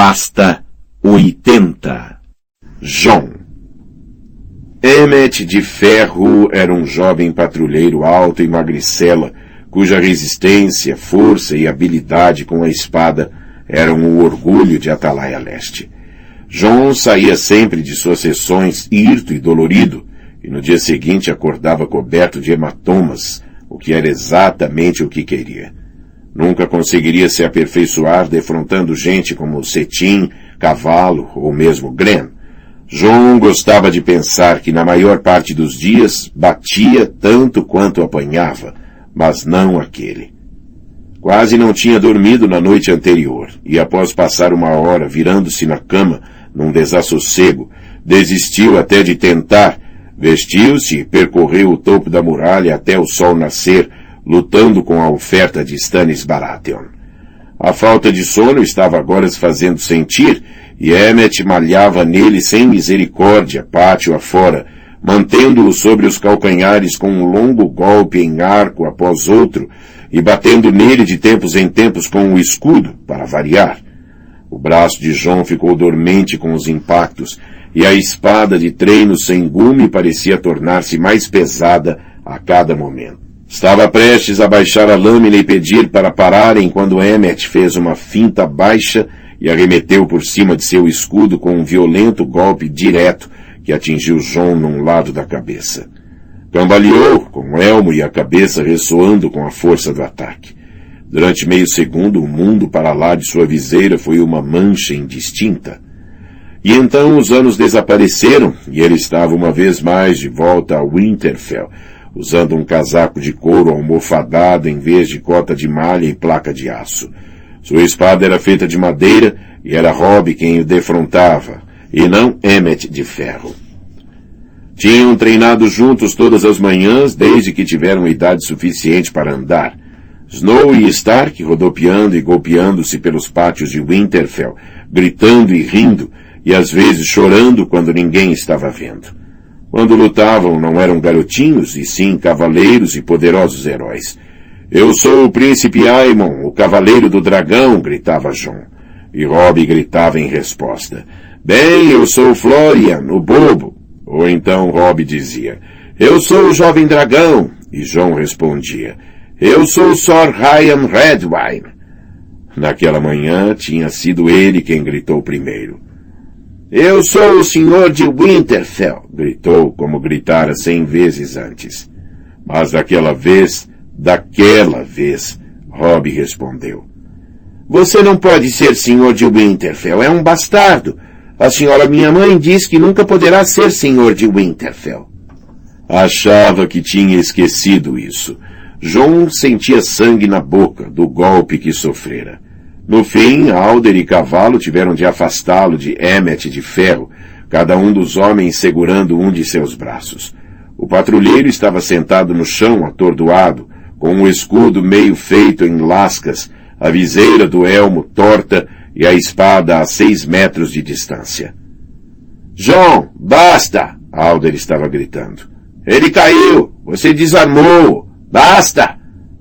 Pasta 80 John Emmet de Ferro era um jovem patrulheiro alto e magricela, cuja resistência, força e habilidade com a espada eram o orgulho de Atalaia Leste. John saía sempre de suas sessões hirto e dolorido, e no dia seguinte acordava coberto de hematomas, o que era exatamente o que queria. Nunca conseguiria se aperfeiçoar defrontando gente como Cetim, Cavalo ou mesmo Glenn. John gostava de pensar que na maior parte dos dias batia tanto quanto apanhava, mas não aquele. Quase não tinha dormido na noite anterior, e após passar uma hora virando-se na cama, num desassossego, desistiu até de tentar, vestiu-se e percorreu o topo da muralha até o sol nascer, lutando com a oferta de Stannis Baratheon. A falta de sono estava agora se fazendo sentir, e Emmet malhava nele sem misericórdia, pátio afora, mantendo-o sobre os calcanhares com um longo golpe em arco após outro, e batendo nele de tempos em tempos com o escudo, para variar. O braço de João ficou dormente com os impactos, e a espada de treino sem gume parecia tornar-se mais pesada a cada momento. Estava prestes a baixar a lâmina e pedir para pararem quando Emmet fez uma finta baixa e arremeteu por cima de seu escudo com um violento golpe direto que atingiu João num lado da cabeça. Cambaleou, com o elmo e a cabeça ressoando com a força do ataque. Durante meio segundo, o mundo para lá de sua viseira foi uma mancha indistinta. E então os anos desapareceram e ele estava uma vez mais de volta a Winterfell, usando um casaco de couro almofadado em vez de cota de malha e placa de aço. Sua espada era feita de madeira e era Robb quem o defrontava, e não Emmet de ferro. Tinham treinado juntos todas as manhãs desde que tiveram idade suficiente para andar. Snow e Stark rodopiando e golpeando-se pelos pátios de Winterfell, gritando e rindo, e às vezes chorando quando ninguém estava vendo. Quando lutavam não eram garotinhos, e sim cavaleiros e poderosos heróis. Eu sou o príncipe Aemon, o cavaleiro do dragão, gritava Jon. E Robb gritava em resposta. Bem, eu sou Florian, o bobo. Ou então Robb dizia, eu sou o jovem dragão. E Jon respondia, eu sou Sir Ryan Redwine. Naquela manhã tinha sido ele quem gritou primeiro. Eu sou o senhor de Winterfell, gritou como gritara cem vezes antes. Mas daquela vez, daquela vez, Robb respondeu. Você não pode ser senhor de Winterfell, é um bastardo. A senhora minha mãe diz que nunca poderá ser senhor de Winterfell. Achava que tinha esquecido isso João sentia sangue na boca do golpe que sofrera. No fim, Alder e Cavalo tiveram de afastá-lo de Emmet de ferro, cada um dos homens segurando um de seus braços. O patrulheiro estava sentado no chão, atordoado, com o um escudo meio feito em lascas, a viseira do elmo torta e a espada a seis metros de distância. João, basta! Alder estava gritando. Ele caiu! Você desarmou! Basta!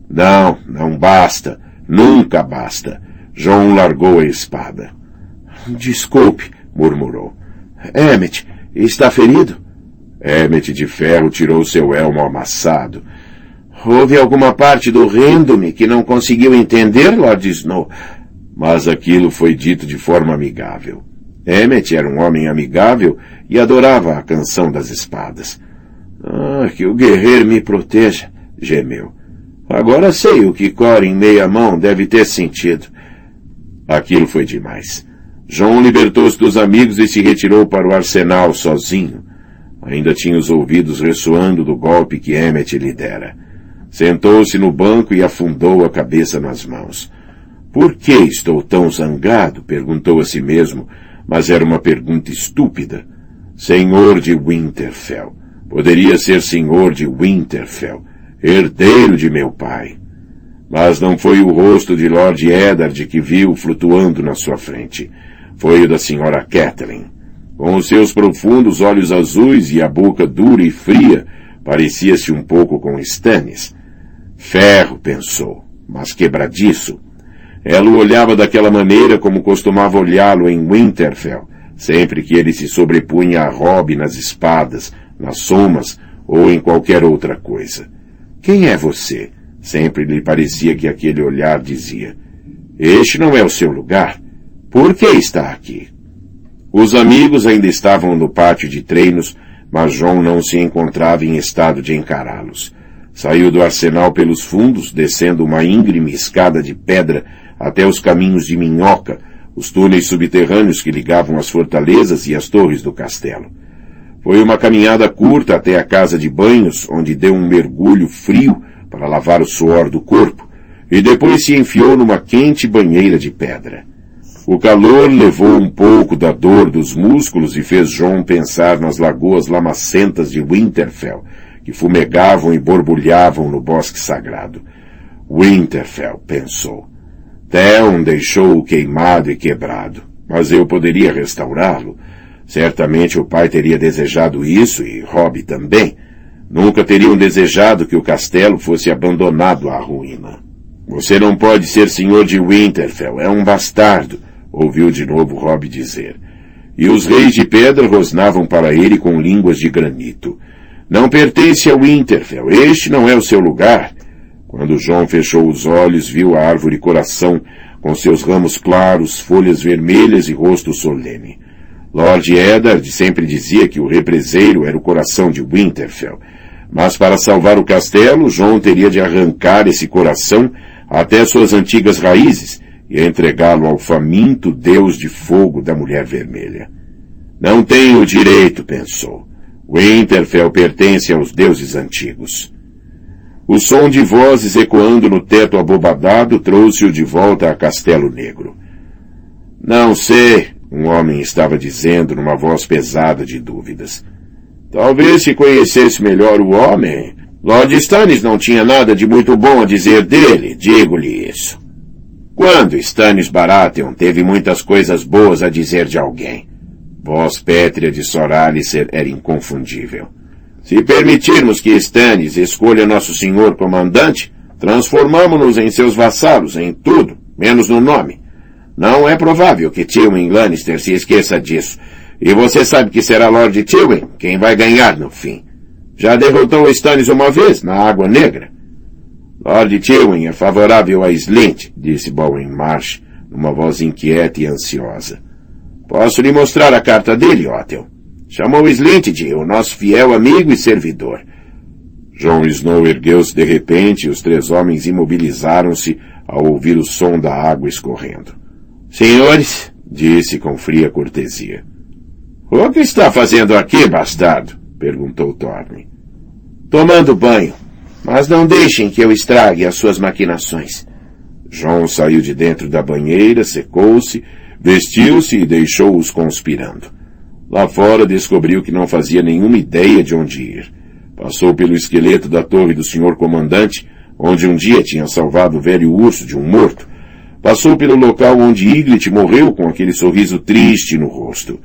Não, não basta. Nunca basta. João largou a espada. Desculpe, murmurou. Emmet, está ferido? Emmet de ferro tirou seu elmo amassado. Houve alguma parte do rendo-me que não conseguiu entender, Lord Snow? Mas aquilo foi dito de forma amigável. Emmet era um homem amigável e adorava a canção das espadas. Ah, que o guerreiro me proteja gemeu. Agora sei o que Cor em meia mão deve ter sentido. Aquilo foi demais. João libertou-se dos amigos e se retirou para o arsenal sozinho. Ainda tinha os ouvidos ressoando do golpe que Emmet lhe dera. Sentou-se no banco e afundou a cabeça nas mãos. Por que estou tão zangado? perguntou a si mesmo, mas era uma pergunta estúpida. Senhor de Winterfell. Poderia ser senhor de Winterfell herdeiro de meu pai. Mas não foi o rosto de Lord Eddard que viu flutuando na sua frente. Foi o da senhora Catherine. Com os seus profundos olhos azuis e a boca dura e fria, parecia-se um pouco com Stannis. Ferro, pensou, mas quebradiço. ela o olhava daquela maneira como costumava olhá-lo em Winterfell, sempre que ele se sobrepunha a Robb nas espadas, nas somas ou em qualquer outra coisa. Quem é você? Sempre lhe parecia que aquele olhar dizia. Este não é o seu lugar. Por que está aqui? Os amigos ainda estavam no pátio de treinos, mas João não se encontrava em estado de encará-los. Saiu do arsenal pelos fundos, descendo uma íngreme escada de pedra até os caminhos de minhoca, os túneis subterrâneos que ligavam as fortalezas e as torres do castelo. Foi uma caminhada curta até a casa de banhos, onde deu um mergulho frio para lavar o suor do corpo, e depois se enfiou numa quente banheira de pedra. O calor levou um pouco da dor dos músculos e fez John pensar nas lagoas lamacentas de Winterfell, que fumegavam e borbulhavam no bosque sagrado. Winterfell, pensou. Theon deixou-o queimado e quebrado, mas eu poderia restaurá-lo. Certamente o pai teria desejado isso e Robb também. Nunca teriam desejado que o castelo fosse abandonado à ruína. Você não pode ser senhor de Winterfell, é um bastardo, ouviu de novo Robb dizer. E os reis de pedra rosnavam para ele com línguas de granito. Não pertence a Winterfell, este não é o seu lugar. Quando João fechou os olhos, viu a árvore coração, com seus ramos claros, folhas vermelhas e rosto solene. Lord Eddard sempre dizia que o represeiro era o coração de Winterfell, mas para salvar o castelo, João teria de arrancar esse coração até suas antigas raízes e entregá-lo ao faminto deus de fogo da Mulher Vermelha. Não tenho direito, pensou. Winterfell pertence aos deuses antigos. O som de vozes ecoando no teto abobadado trouxe-o de volta a Castelo Negro. Não sei, um homem estava dizendo numa voz pesada de dúvidas. Talvez se conhecesse melhor o homem. Lord Stannis não tinha nada de muito bom a dizer dele, digo-lhe isso. Quando Stannis Baratheon teve muitas coisas boas a dizer de alguém? Voz pétrea de Sor Alicer era inconfundível. Se permitirmos que Stannis escolha nosso senhor comandante, transformamos-nos em seus vassalos em tudo, menos no nome. Não é provável que Tywin Lannister se esqueça disso. E você sabe que será Lord Tywin quem vai ganhar no fim. Já derrotou Stannis uma vez, na Água Negra. Lord Tywin é favorável a Slint, disse Bowen Marsh, numa voz inquieta e ansiosa. Posso lhe mostrar a carta dele, Otel. Chamou Slintid, o nosso fiel amigo e servidor. Jon Snow ergueu-se de repente e os três homens imobilizaram-se ao ouvir o som da água escorrendo. Senhores, disse com fria cortesia. O que está fazendo aqui, bastardo? perguntou Thorne. Tomando banho. Mas não deixem que eu estrague as suas maquinações. John saiu de dentro da banheira, secou-se, vestiu-se e deixou-os conspirando. Lá fora descobriu que não fazia nenhuma ideia de onde ir. Passou pelo esqueleto da torre do senhor comandante, onde um dia tinha salvado o velho urso de um morto. Passou pelo local onde Iglit morreu com aquele sorriso triste no rosto.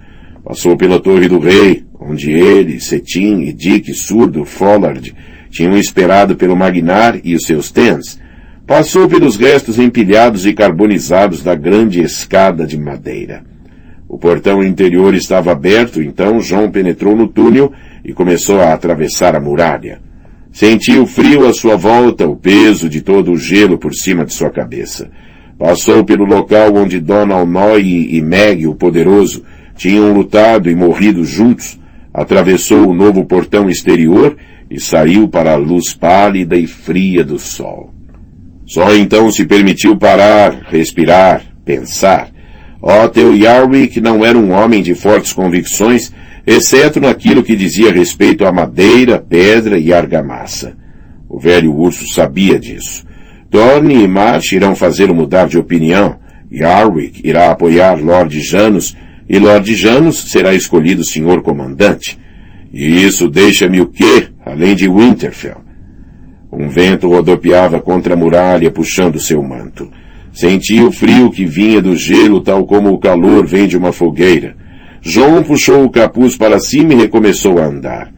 Passou pela torre do rei, onde ele, Cetim e Dick surdo Follard tinham esperado pelo Magnar e os seus tens. Passou pelos restos empilhados e carbonizados da grande escada de madeira. O portão interior estava aberto, então João penetrou no túnel e começou a atravessar a muralha. Sentiu frio à sua volta, o peso de todo o gelo por cima de sua cabeça. Passou pelo local onde Donald Noy e Meg, o poderoso, tinham lutado e morrido juntos, atravessou o novo portão exterior e saiu para a luz pálida e fria do sol. Só então se permitiu parar, respirar, pensar. Otel Yarwick não era um homem de fortes convicções, exceto naquilo que dizia respeito à madeira, pedra e argamassa. O velho urso sabia disso. Dorne e Marsh irão fazê-lo mudar de opinião. Yarwick irá apoiar Lord Janus, e Lord Janus será escolhido senhor comandante. E isso deixa-me o quê, além de Winterfell? Um vento rodopiava contra a muralha, puxando seu manto. Sentia o frio que vinha do gelo, tal como o calor vem de uma fogueira. João puxou o capuz para cima e recomeçou a andar.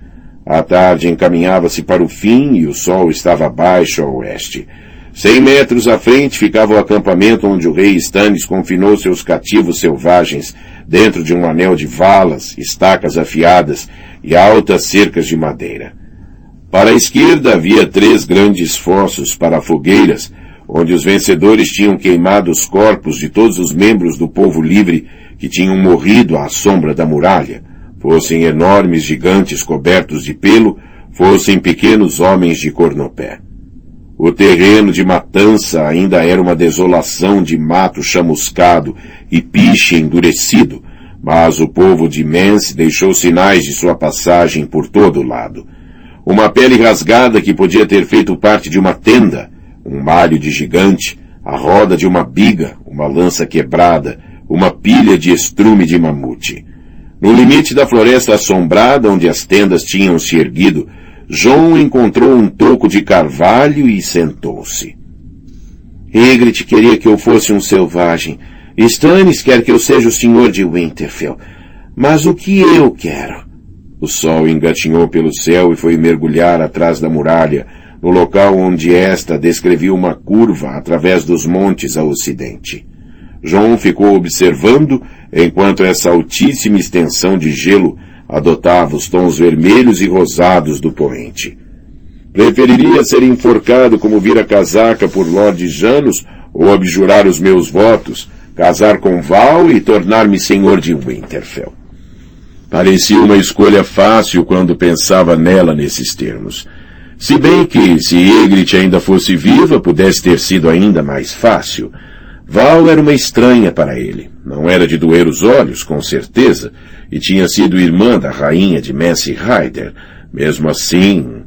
A tarde encaminhava-se para o fim e o sol estava baixo a oeste. Cem metros à frente ficava o acampamento onde o rei Stannis confinou seus cativos selvagens dentro de um anel de valas, estacas afiadas e altas cercas de madeira. Para a esquerda havia três grandes fossos para fogueiras, onde os vencedores tinham queimado os corpos de todos os membros do povo livre que tinham morrido à sombra da muralha, fossem enormes gigantes cobertos de pelo, fossem pequenos homens de cornopé. O terreno de matança ainda era uma desolação de mato chamuscado e piche endurecido, mas o povo de Mens deixou sinais de sua passagem por todo lado. Uma pele rasgada que podia ter feito parte de uma tenda, um malho de gigante, a roda de uma biga, uma lança quebrada, uma pilha de estrume de mamute. No limite da floresta assombrada, onde as tendas tinham se erguido, João encontrou um toco de carvalho e sentou-se. Ygritte queria que eu fosse um selvagem. Stannis quer que eu seja o senhor de Winterfell. Mas o que eu quero? O sol engatinhou pelo céu e foi mergulhar atrás da muralha, no local onde esta descrevia uma curva através dos montes a ocidente. João ficou observando enquanto essa altíssima extensão de gelo adotava os tons vermelhos e rosados do poente. Preferiria ser enforcado como vira casaca por Lord Janus ou abjurar os meus votos, casar com Val e tornar-me senhor de Winterfell. Parecia uma escolha fácil quando pensava nela nesses termos. Se bem que, se Ygritte ainda fosse viva, pudesse ter sido ainda mais fácil. Val era uma estranha para ele. Não era de doer os olhos, com certeza, e tinha sido irmã da rainha de Messi Ryder. Mesmo assim,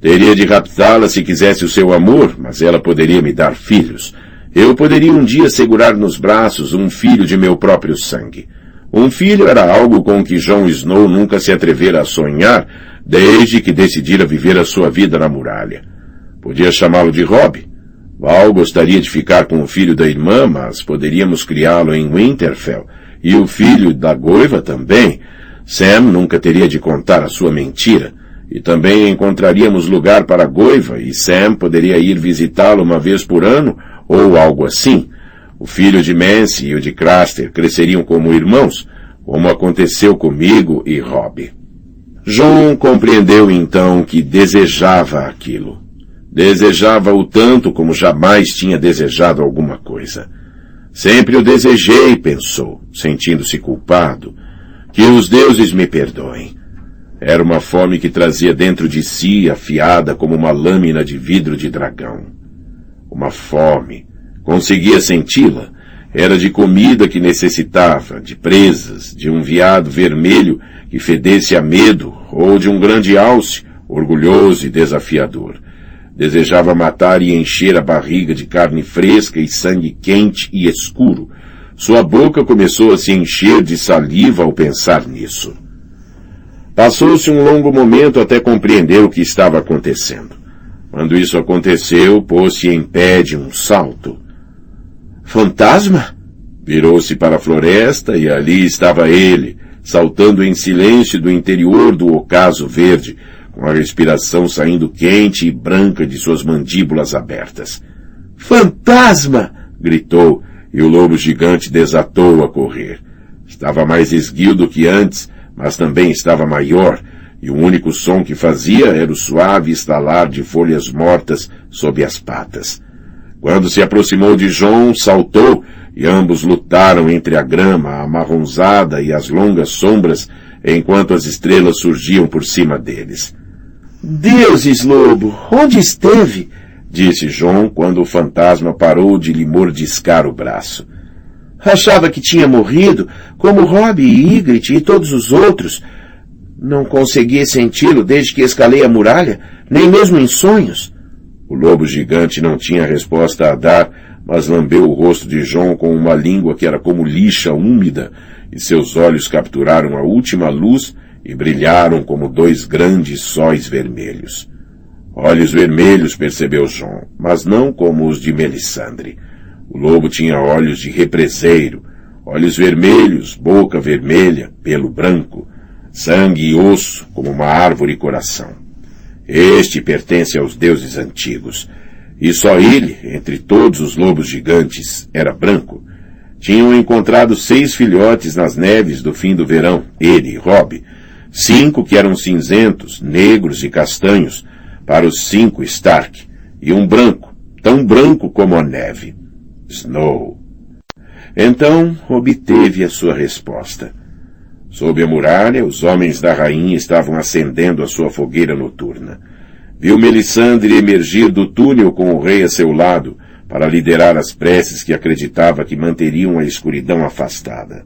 teria de raptá-la se quisesse o seu amor, mas ela poderia me dar filhos. Eu poderia um dia segurar nos braços um filho de meu próprio sangue. Um filho era algo com que Jon Snow nunca se atrevera a sonhar, desde que decidira viver a sua vida na muralha. Podia chamá-lo de Rob. Val gostaria de ficar com o filho da irmã, mas poderíamos criá-lo em Winterfell, e o filho da Goiva também. Sam nunca teria de contar a sua mentira. E também encontraríamos lugar para a Goiva e Sam poderia ir visitá-lo uma vez por ano ou algo assim. O filho de Mance e o de Craster cresceriam como irmãos, como aconteceu comigo e Rob. John compreendeu então que desejava aquilo. Desejava-o tanto como jamais tinha desejado alguma coisa. Sempre o desejei, pensou, sentindo-se culpado. Que os deuses me perdoem. Era uma fome que trazia dentro de si, afiada como uma lâmina de vidro de dragão. Uma fome. Conseguia senti-la. Era de comida que necessitava, de presas, de um veado vermelho que fedesse a medo, ou de um grande alce, orgulhoso e desafiador. Desejava matar e encher a barriga de carne fresca e sangue quente e escuro. Sua boca começou a se encher de saliva ao pensar nisso. Passou-se um longo momento até compreender o que estava acontecendo. Quando isso aconteceu, pôs-se em pé de um salto. Fantasma? Virou-se para a floresta e ali estava ele, saltando em silêncio do interior do ocaso verde, com a respiração saindo quente e branca de suas mandíbulas abertas. Fantasma! gritou, e o lobo gigante desatou a correr. Estava mais esguio do que antes, mas também estava maior, e o único som que fazia era o suave estalar de folhas mortas sob as patas. Quando se aproximou de John, saltou, e ambos lutaram entre a grama amarronzada e as longas sombras, enquanto as estrelas surgiam por cima deles. Deuses, lobo, onde esteve? disse João quando o fantasma parou de lhe mordiscar o braço. Achava que tinha morrido, como Rob e Ygritte e todos os outros. Não consegui senti-lo desde que escalei a muralha, nem mesmo em sonhos. O lobo gigante não tinha resposta a dar, mas lambeu o rosto de João com uma língua que era como lixa úmida, e seus olhos capturaram a última luz e brilharam como dois grandes sóis vermelhos. Olhos vermelhos, percebeu João, mas não como os de Melisandre. O lobo tinha olhos de represeiro, olhos vermelhos, boca vermelha, pelo branco, sangue e osso, como uma árvore e coração. Este pertence aos deuses antigos. e só ele, entre todos os lobos gigantes, era branco, tinham encontrado seis filhotes nas neves do fim do verão, ele e Rob, cinco que eram cinzentos, negros e castanhos, para os cinco Stark, e um branco, tão branco como a neve. Snow. Então obteve a sua resposta. Sob a muralha, os homens da rainha estavam acendendo a sua fogueira noturna. Viu Melisandre emergir do túnel com o rei a seu lado, para liderar as preces que acreditava que manteriam a escuridão afastada.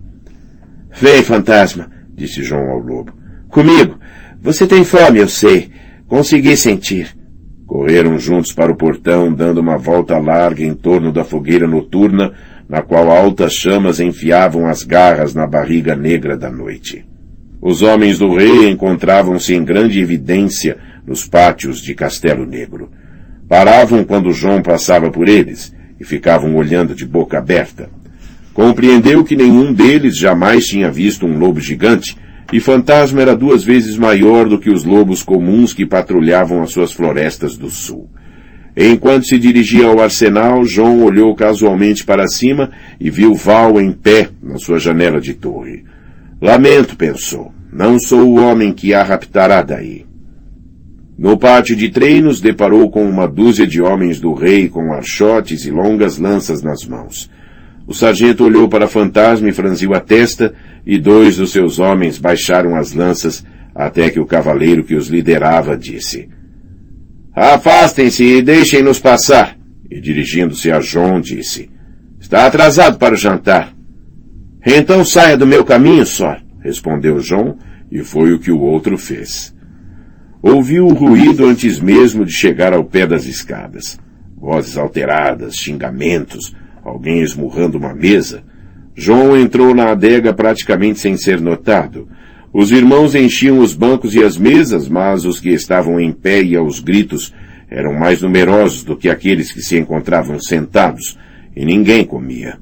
Vem, fantasma, disse João ao lobo. Comigo. Você tem fome, eu sei. Consegui sentir. Correram juntos para o portão, dando uma volta larga em torno da fogueira noturna, na qual altas chamas enfiavam as garras na barriga negra da noite. Os homens do rei encontravam-se em grande evidência nos pátios de Castelo Negro. Paravam quando João passava por eles e ficavam olhando de boca aberta. Compreendeu que nenhum deles jamais tinha visto um lobo gigante e Fantasma era duas vezes maior do que os lobos comuns que patrulhavam as suas florestas do sul. Enquanto se dirigia ao arsenal, João olhou casualmente para cima e viu Val em pé na sua janela de torre. Lamento, pensou. Não sou o homem que a raptará daí. No pátio de treinos, deparou com uma dúzia de homens do rei com archotes e longas lanças nas mãos. O sargento olhou para a fantasma e franziu a testa, e dois dos seus homens baixaram as lanças até que o cavaleiro que os liderava disse Afastem-se e deixem-nos passar. E dirigindo-se a João disse, Está atrasado para o jantar. Então saia do meu caminho, só, respondeu João, e foi o que o outro fez. Ouviu o ruído antes mesmo de chegar ao pé das escadas. Vozes alteradas, xingamentos, alguém esmurrando uma mesa. João entrou na adega praticamente sem ser notado. Os irmãos enchiam os bancos e as mesas, mas os que estavam em pé e aos gritos eram mais numerosos do que aqueles que se encontravam sentados, e ninguém comia.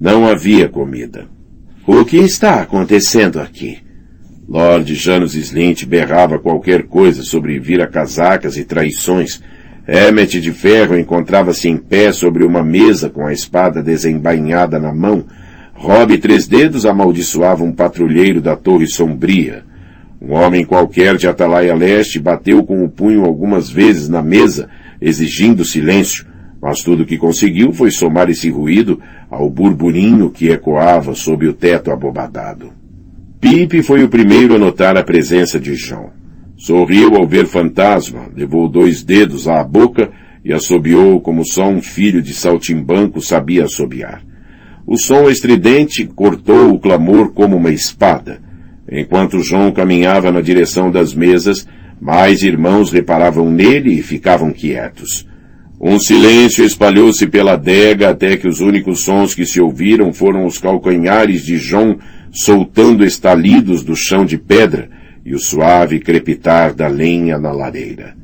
Não havia comida. O que está acontecendo aqui? Lord Janus Slint berrava qualquer coisa sobre vira-casacas e traições. Emmet de Ferro encontrava-se em pé sobre uma mesa com a espada desembainhada na mão, Rob Três Dedos amaldiçoava um patrulheiro da Torre Sombria. Um homem qualquer de Atalaia Leste bateu com o punho algumas vezes na mesa, exigindo silêncio, mas tudo que conseguiu foi somar esse ruído ao burburinho que ecoava sob o teto abobadado. Pipe foi o primeiro a notar a presença de João. Sorriu ao ver fantasma, levou dois dedos à boca e assobiou como só um filho de saltimbanco sabia assobiar. O som estridente cortou o clamor como uma espada. Enquanto João caminhava na direção das mesas, mais irmãos reparavam nele e ficavam quietos. Um silêncio espalhou-se pela adega até que os únicos sons que se ouviram foram os calcanhares de João soltando estalidos do chão de pedra e o suave crepitar da lenha na lareira.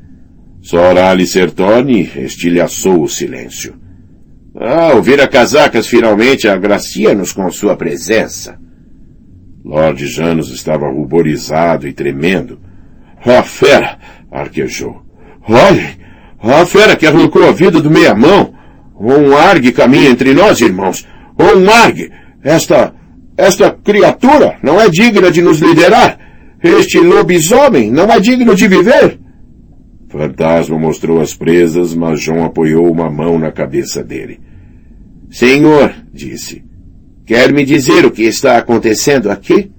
Sor Alice Sertoni estilhaçou o silêncio. Ah, ouvir a casacas finalmente agracia-nos com sua presença. Lord Janus estava ruborizado e tremendo. A fera! arquejou. Olhem! A fera que arrancou a vida do meia-mão! Um argue caminha entre nós, irmãos! Um argue! Esta... esta criatura não é digna de nos liderar! Este lobisomem não é digno de viver! Fantasma mostrou as presas, mas João apoiou uma mão na cabeça dele. Senhor, disse, quer me dizer o que está acontecendo aqui?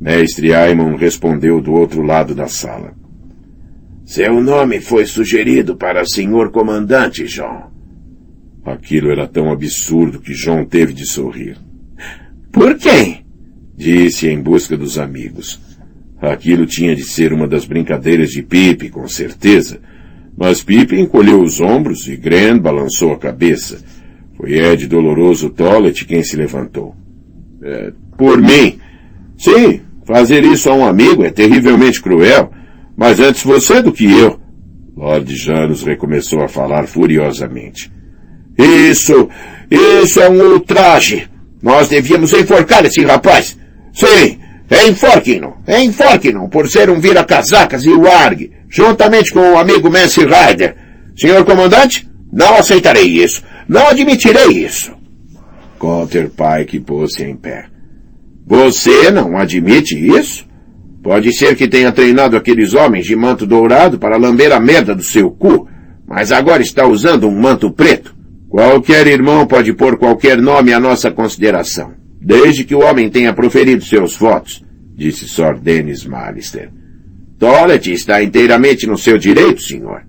Mestre Aimon respondeu do outro lado da sala. Seu nome foi sugerido para senhor comandante, João. Aquilo era tão absurdo que João teve de sorrir. Por quem? Disse em busca dos amigos. Aquilo tinha de ser uma das brincadeiras de Pipe, com certeza. Mas Pipe encolheu os ombros e Gren balançou a cabeça. Foi Ed Doloroso Tollet quem se levantou. É, por mim? Sim, fazer isso a um amigo é terrivelmente cruel. Mas antes você do que eu. Lord Janus recomeçou a falar furiosamente. Isso, isso é um ultraje. Nós devíamos enforcar esse rapaz. Sim, enforquem-no, enforquem-no, por ser um vira-casacas e o argue, juntamente com o amigo Mance Ryder. Senhor comandante, Não aceitarei isso. Não admitirei isso. Cotter Pike pôs-se em pé. Você não admite isso? Pode ser que tenha treinado aqueles homens de manto dourado para lamber a merda do seu cu, mas agora está usando um manto preto. Qualquer irmão pode pôr qualquer nome à nossa consideração, desde que o homem tenha proferido seus votos, disse Sir Dennis Malister. Toilet está inteiramente no seu direito, senhor.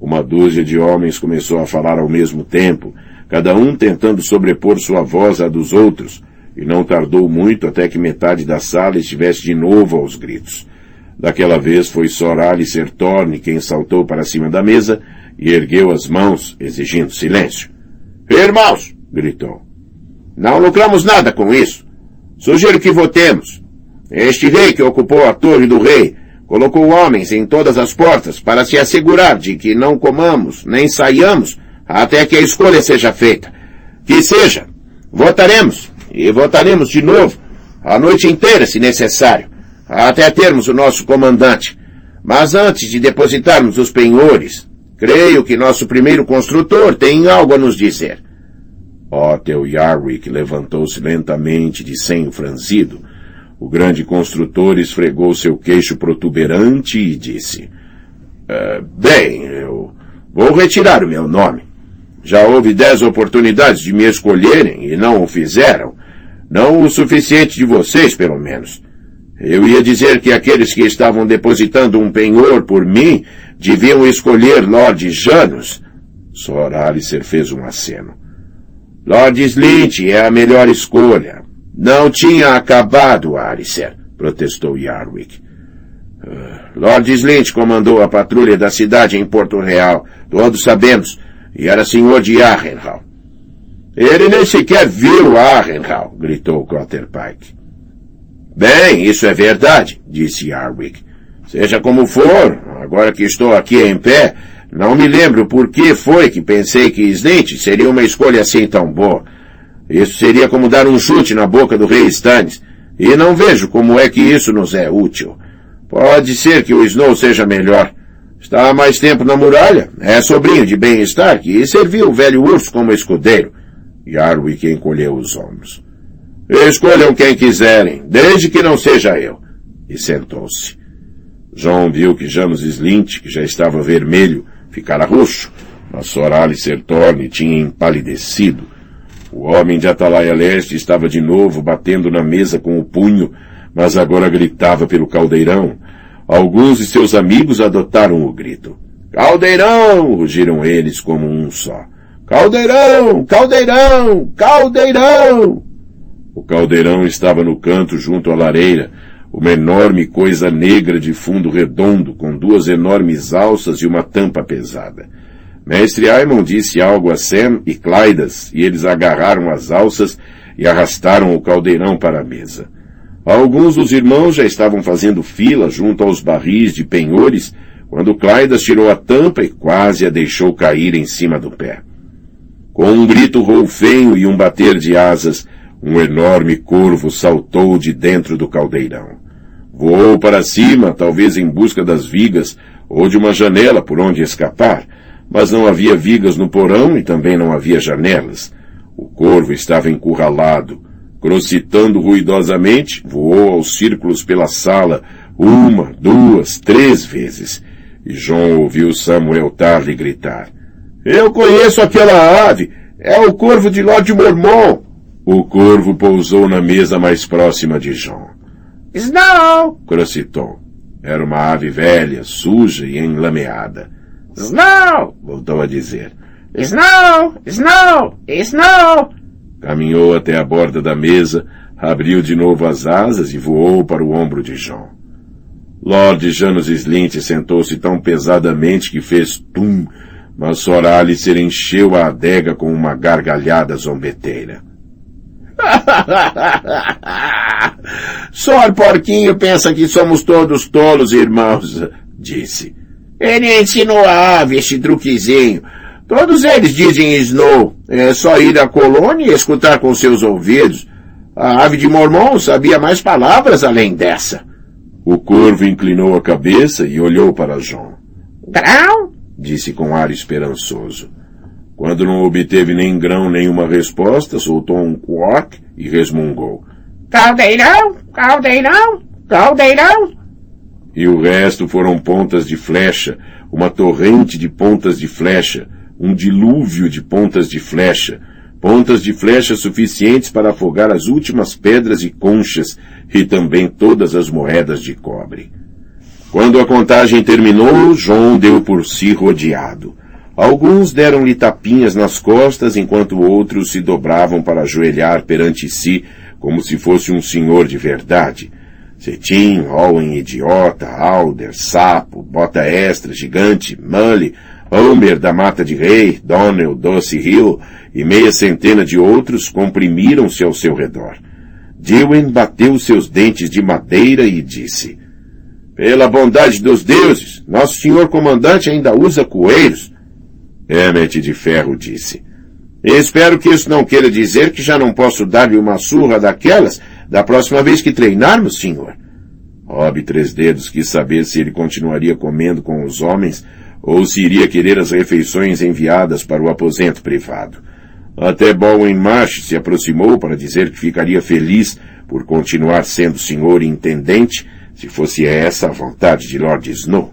Uma dúzia de homens começou a falar ao mesmo tempo, cada um tentando sobrepor sua voz à dos outros, e não tardou muito até que metade da sala estivesse de novo aos gritos. Daquela vez foi Sor Alicer Thorne quem saltou para cima da mesa e ergueu as mãos, exigindo silêncio. Irmãos! gritou. Não lucramos nada com isso. Sugiro que votemos. Este rei que ocupou a torre do rei colocou homens em todas as portas para se assegurar de que não comamos nem saiamos até que a escolha seja feita. Que seja. Votaremos. E votaremos de novo, a noite inteira, se necessário, até termos o nosso comandante. Mas antes de depositarmos os penhores, creio que nosso primeiro construtor tem algo a nos dizer. Otel Yarwick levantou-se lentamente de senho franzido. O grande construtor esfregou seu queixo protuberante e disse, uh, bem, eu vou retirar o meu nome. Já houve dez oportunidades de me escolherem e não o fizeram. Não o suficiente de vocês, pelo menos. Eu ia dizer que aqueles que estavam depositando um penhor por mim deviam escolher Lord Janus. Sor Alicer fez um aceno. Lord Slint é a melhor escolha. Não tinha acabado, Alicer, protestou Yarwick. Uh, Lord Slint comandou a patrulha da cidade em Porto Real. Todos sabemos. E era senhor de Arrenhal. Ele nem sequer viu Arrenhal, gritou Cotterpike. Bem, isso é verdade, disse Arwick. Seja como for, agora que estou aqui em pé, não me lembro por que foi que pensei que Slint seria uma escolha assim tão boa. Isso seria como dar um chute na boca do rei Stannis, e não vejo como é que isso nos é útil. Pode ser que o Snow seja melhor. Está há mais tempo na muralha, é sobrinho de Ben Stark e serviu o velho urso como escudeiro. Yarwick encolheu os ombros. Escolham quem quiserem, desde que não seja eu. E sentou-se. John viu que Janus Slint, que já estava vermelho, ficara roxo, mas Sorali Sertorne tinha empalidecido. O homem de Atalaia Leste estava de novo batendo na mesa com o punho, mas agora gritava pelo caldeirão. Alguns de seus amigos adotaram o grito. Caldeirão! rugiram eles como um só. Caldeirão! Caldeirão! Caldeirão! O caldeirão estava no canto junto à lareira, uma enorme coisa negra de fundo redondo, com duas enormes alças e uma tampa pesada. Mestre Aimon disse algo a Sam e Clydas, e eles agarraram as alças e arrastaram o caldeirão para a mesa. Alguns dos irmãos já estavam fazendo fila junto aos barris de penhores, quando Clydas tirou a tampa e quase a deixou cair em cima do pé. Com um grito roufenho e um bater de asas, um enorme corvo saltou de dentro do caldeirão. Voou para cima, talvez em busca das vigas ou de uma janela por onde escapar, mas não havia vigas no porão e também não havia janelas. O corvo estava encurralado. Crocitando ruidosamente, voou aos círculos pela sala, uma, duas, três vezes. E John ouviu Samuel Tarly gritar. Eu conheço aquela ave. É o corvo de Lord Mormon. O corvo pousou na mesa mais próxima de John. Snow! crocitou. Era uma ave velha, suja e enlameada. Snow! voltou a dizer. Snow! Snow! Snow! Caminhou até a borda da mesa, abriu de novo as asas e voou para o ombro de John. Lord Janus Slint sentou-se tão pesadamente que fez tum mas Sor Alicer encheu a adega com uma gargalhada zombeteira. Sor Porquinho pensa que somos todos tolos, irmãos, disse. Ele ensinou a ave este truquezinho. Todos eles dizem Snow. É só ir à colônia e escutar com seus ouvidos. A ave de Mormon sabia mais palavras além dessa. O corvo inclinou a cabeça e olhou para John. Grau? disse com ar esperançoso. Quando não obteve nem grão nenhuma resposta, soltou um quack e resmungou. Caldeirão, caldeirão, caldeirão. E o resto foram pontas de flecha, uma torrente de pontas de flecha, um dilúvio de pontas de flecha, pontas de flecha suficientes para afogar as últimas pedras e conchas e também todas as moedas de cobre. Quando a contagem terminou, João deu por si rodeado. Alguns deram-lhe tapinhas nas costas, enquanto outros se dobravam para ajoelhar perante si, como se fosse um senhor de verdade. Cetim, Owen Idiota, Alder, Sapo, Bota Extra, Gigante, Mully, Homer da Mata de Rei, Donnell, Doce Hill e meia centena de outros comprimiram-se ao seu redor. Dewen bateu seus dentes de madeira e disse, Pela bondade dos deuses, nosso senhor comandante ainda usa coelhos. Emmet de Ferro disse, Espero que isso não queira dizer que já não posso dar-lhe uma surra daquelas da próxima vez que treinarmos, senhor. Rob Três Dedos quis saber se ele continuaria comendo com os homens ou se iria querer as refeições enviadas para o aposento privado. Até Bowen Marsh se aproximou para dizer que ficaria feliz por continuar sendo senhor intendente, se fosse essa a vontade de Lord Snow.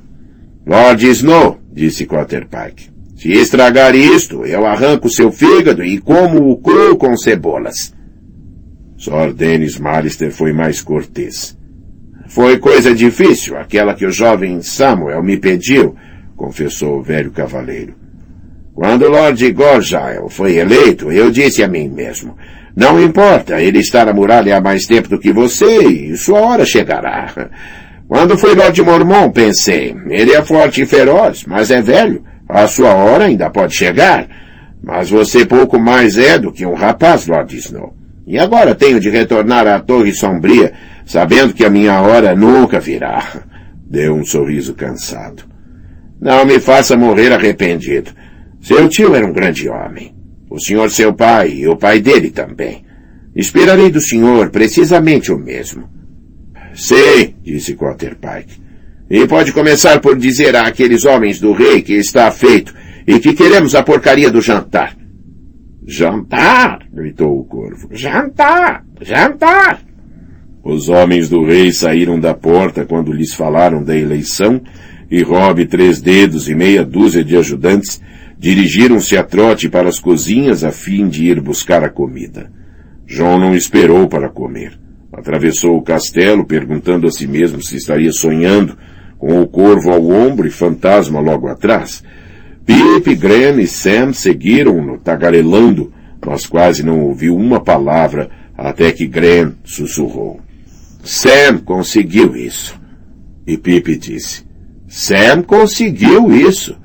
Lord Snow, disse Quaterpike, se estragar isto, eu arranco seu fígado e como o cru com cebolas. Sir Dennis Malister foi mais cortês. Foi coisa difícil, aquela que o jovem Samuel me pediu, confessou o velho cavaleiro. Quando Lord Gorjael foi eleito, eu disse a mim mesmo, não importa ele está na muralha há mais tempo do que você, e sua hora chegará. Quando foi Lord Mormon, pensei, ele é forte e feroz, mas é velho. A sua hora ainda pode chegar. Mas você pouco mais é do que um rapaz, Lord Snow. E agora tenho de retornar à Torre Sombria, sabendo que a minha hora nunca virá. Deu um sorriso cansado. Não me faça morrer arrependido. Seu tio era um grande homem. O senhor seu pai e o pai dele também. Esperarei do senhor precisamente o mesmo. Sei, disse Quaterpike. E pode começar por dizer àqueles homens do rei que está feito e que queremos a porcaria do jantar. Jantar! gritou o corvo. Jantar! Jantar! Os homens do rei saíram da porta quando lhes falaram da eleição e Rob Três Dedos e meia dúzia de ajudantes dirigiram-se a trote para as cozinhas a fim de ir buscar a comida. João não esperou para comer. Atravessou o castelo perguntando a si mesmo se estaria sonhando, com o corvo ao ombro e fantasma logo atrás. Pip, Graham e Sam seguiram-no, tagarelando, mas quase não ouviu uma palavra até que Graham sussurrou. Sam conseguiu isso. E Pip disse, Sam conseguiu isso.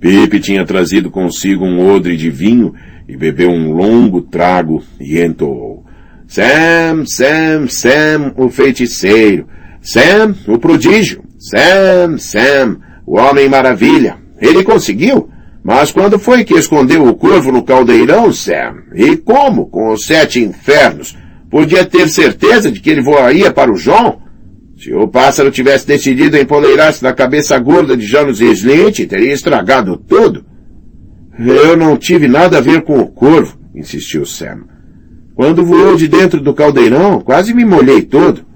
Pip tinha trazido consigo um odre de vinho e bebeu um longo trago e entoou. Sam, Sam, Sam, o feiticeiro. Sam, o prodígio. Sam, Sam, o homem maravilha. Ele conseguiu? Mas quando foi que escondeu o corvo no caldeirão, Sam? E como? Com os sete infernos? Podia ter certeza de que ele voaria para o João? Se o pássaro tivesse decidido empoleirar-se na cabeça gorda de Janus Slint, teria estragado tudo. Eu não tive nada a ver com o corvo, insistiu Sam. Quando voou de dentro do caldeirão, quase me molhei todo.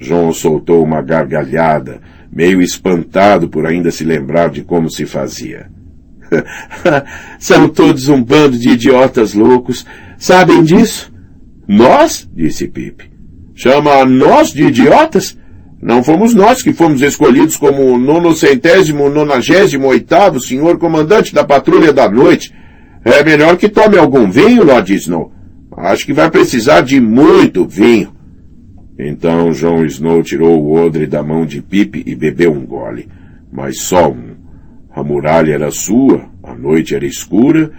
João soltou uma gargalhada, meio espantado por ainda se lembrar de como se fazia. São todos um bando de idiotas loucos. Sabem disso? Nós? disse Pip. Chama a nós de idiotas? Não fomos nós que fomos escolhidos como nonocentésimo nonagésimo oitavo senhor comandante da patrulha da noite. É melhor que tome algum vinho, Lord Snow. Acho que vai precisar de muito vinho. Então John Snow tirou o odre da mão de Pip e bebeu um gole. Mas só um. A muralha era sua, a noite era escura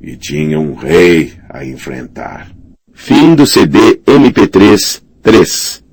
e tinha um rei a enfrentar. Fim do CD MP3 3